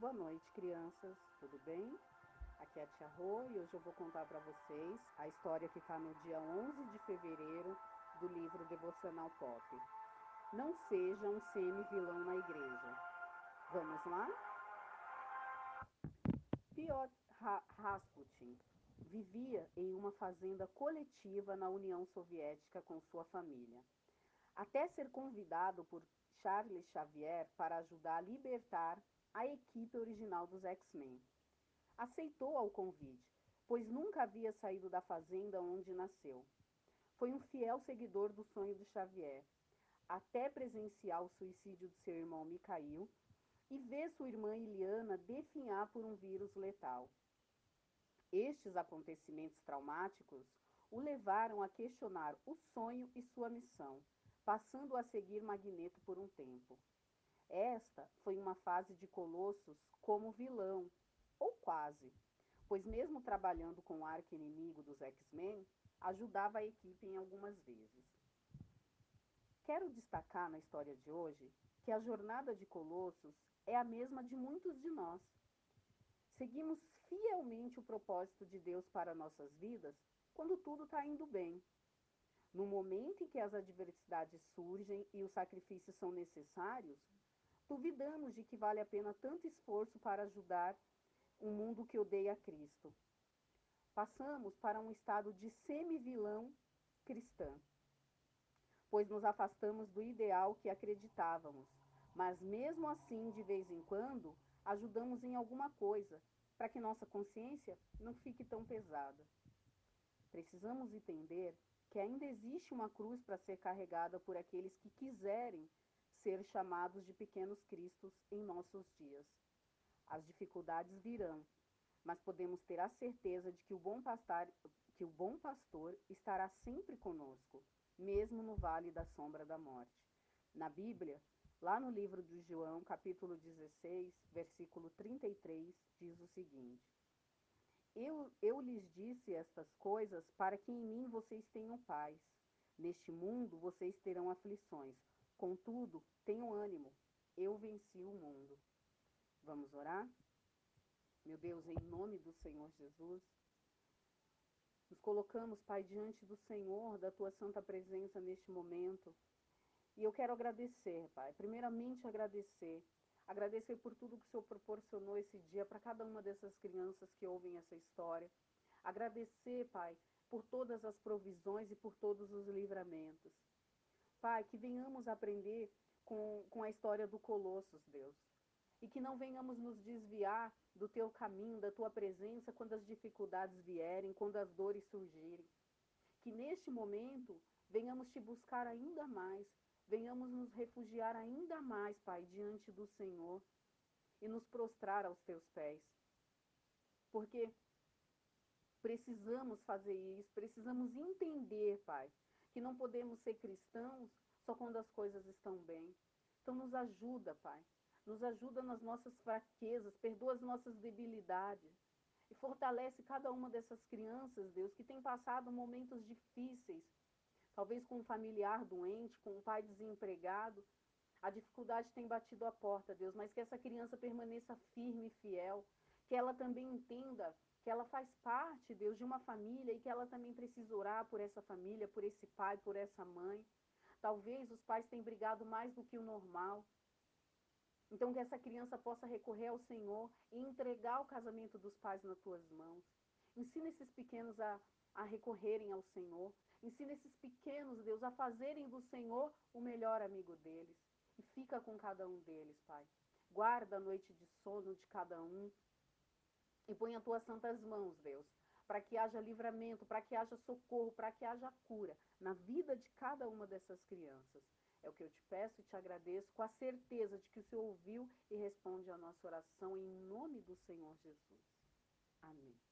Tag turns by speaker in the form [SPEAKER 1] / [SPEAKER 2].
[SPEAKER 1] Boa noite, crianças. Tudo bem? Aqui é a Tia Rô e hoje eu vou contar para vocês a história que está no dia 11 de fevereiro do livro Devocional Pop. Não seja um semi-vilão na igreja. Vamos lá? Piotr Rasputin vivia em uma fazenda coletiva na União Soviética com sua família. Até ser convidado por Charles Xavier para ajudar a libertar a equipe original dos X-Men. Aceitou ao convite, pois nunca havia saído da fazenda onde nasceu. Foi um fiel seguidor do sonho de Xavier, até presenciar o suicídio de seu irmão Mikhail e ver sua irmã Iliana definhar por um vírus letal. Estes acontecimentos traumáticos o levaram a questionar o sonho e sua missão, passando a seguir Magneto por um tempo. Esta foi uma fase de Colossus como vilão, ou quase, pois mesmo trabalhando com o arco-inimigo dos X-Men, ajudava a equipe em algumas vezes. Quero destacar na história de hoje que a jornada de Colossus é a mesma de muitos de nós. Seguimos fielmente o propósito de Deus para nossas vidas quando tudo está indo bem. No momento em que as adversidades surgem e os sacrifícios são necessários, Duvidamos de que vale a pena tanto esforço para ajudar um mundo que odeia Cristo. Passamos para um estado de semi-vilão cristã, pois nos afastamos do ideal que acreditávamos, mas mesmo assim, de vez em quando, ajudamos em alguma coisa, para que nossa consciência não fique tão pesada. Precisamos entender que ainda existe uma cruz para ser carregada por aqueles que quiserem ser chamados de pequenos cristos em nossos dias. As dificuldades virão, mas podemos ter a certeza de que o bom pastor, que o bom pastor estará sempre conosco, mesmo no vale da sombra da morte. Na Bíblia, lá no livro de João, capítulo 16, versículo 33, diz o seguinte: eu, eu lhes disse estas coisas para que em mim vocês tenham paz. Neste mundo vocês terão aflições, Contudo, tenho ânimo, eu venci o mundo. Vamos orar? Meu Deus, em nome do Senhor Jesus, nos colocamos, Pai, diante do Senhor, da tua santa presença neste momento. E eu quero agradecer, Pai, primeiramente agradecer. Agradecer por tudo que o Senhor proporcionou esse dia para cada uma dessas crianças que ouvem essa história. Agradecer, Pai, por todas as provisões e por todos os livramentos. Pai, que venhamos aprender com, com a história do Colossus, Deus. E que não venhamos nos desviar do teu caminho, da tua presença, quando as dificuldades vierem, quando as dores surgirem. Que neste momento venhamos te buscar ainda mais, venhamos nos refugiar ainda mais, Pai, diante do Senhor e nos prostrar aos teus pés. Porque precisamos fazer isso, precisamos entender, Pai, que não podemos ser cristãos só quando as coisas estão bem. Então nos ajuda, Pai. Nos ajuda nas nossas fraquezas, perdoa as nossas debilidades. E fortalece cada uma dessas crianças, Deus, que tem passado momentos difíceis, talvez com um familiar doente, com um pai desempregado. A dificuldade tem batido a porta, Deus, mas que essa criança permaneça firme e fiel, que ela também entenda que ela faz parte, Deus, de uma família e que ela também precisa orar por essa família, por esse pai, por essa mãe. Talvez os pais tenham brigado mais do que o normal. Então que essa criança possa recorrer ao Senhor e entregar o casamento dos pais nas tuas mãos. Ensina esses pequenos a, a recorrerem ao Senhor. Ensina esses pequenos, Deus, a fazerem do Senhor o melhor amigo deles. E fica com cada um deles, Pai. Guarda a noite de sono de cada um. E põe as tuas santas mãos, Deus, para que haja livramento, para que haja socorro, para que haja cura na vida de cada uma dessas crianças. É o que eu te peço e te agradeço com a certeza de que o Senhor ouviu e responde a nossa oração em nome do Senhor Jesus. Amém.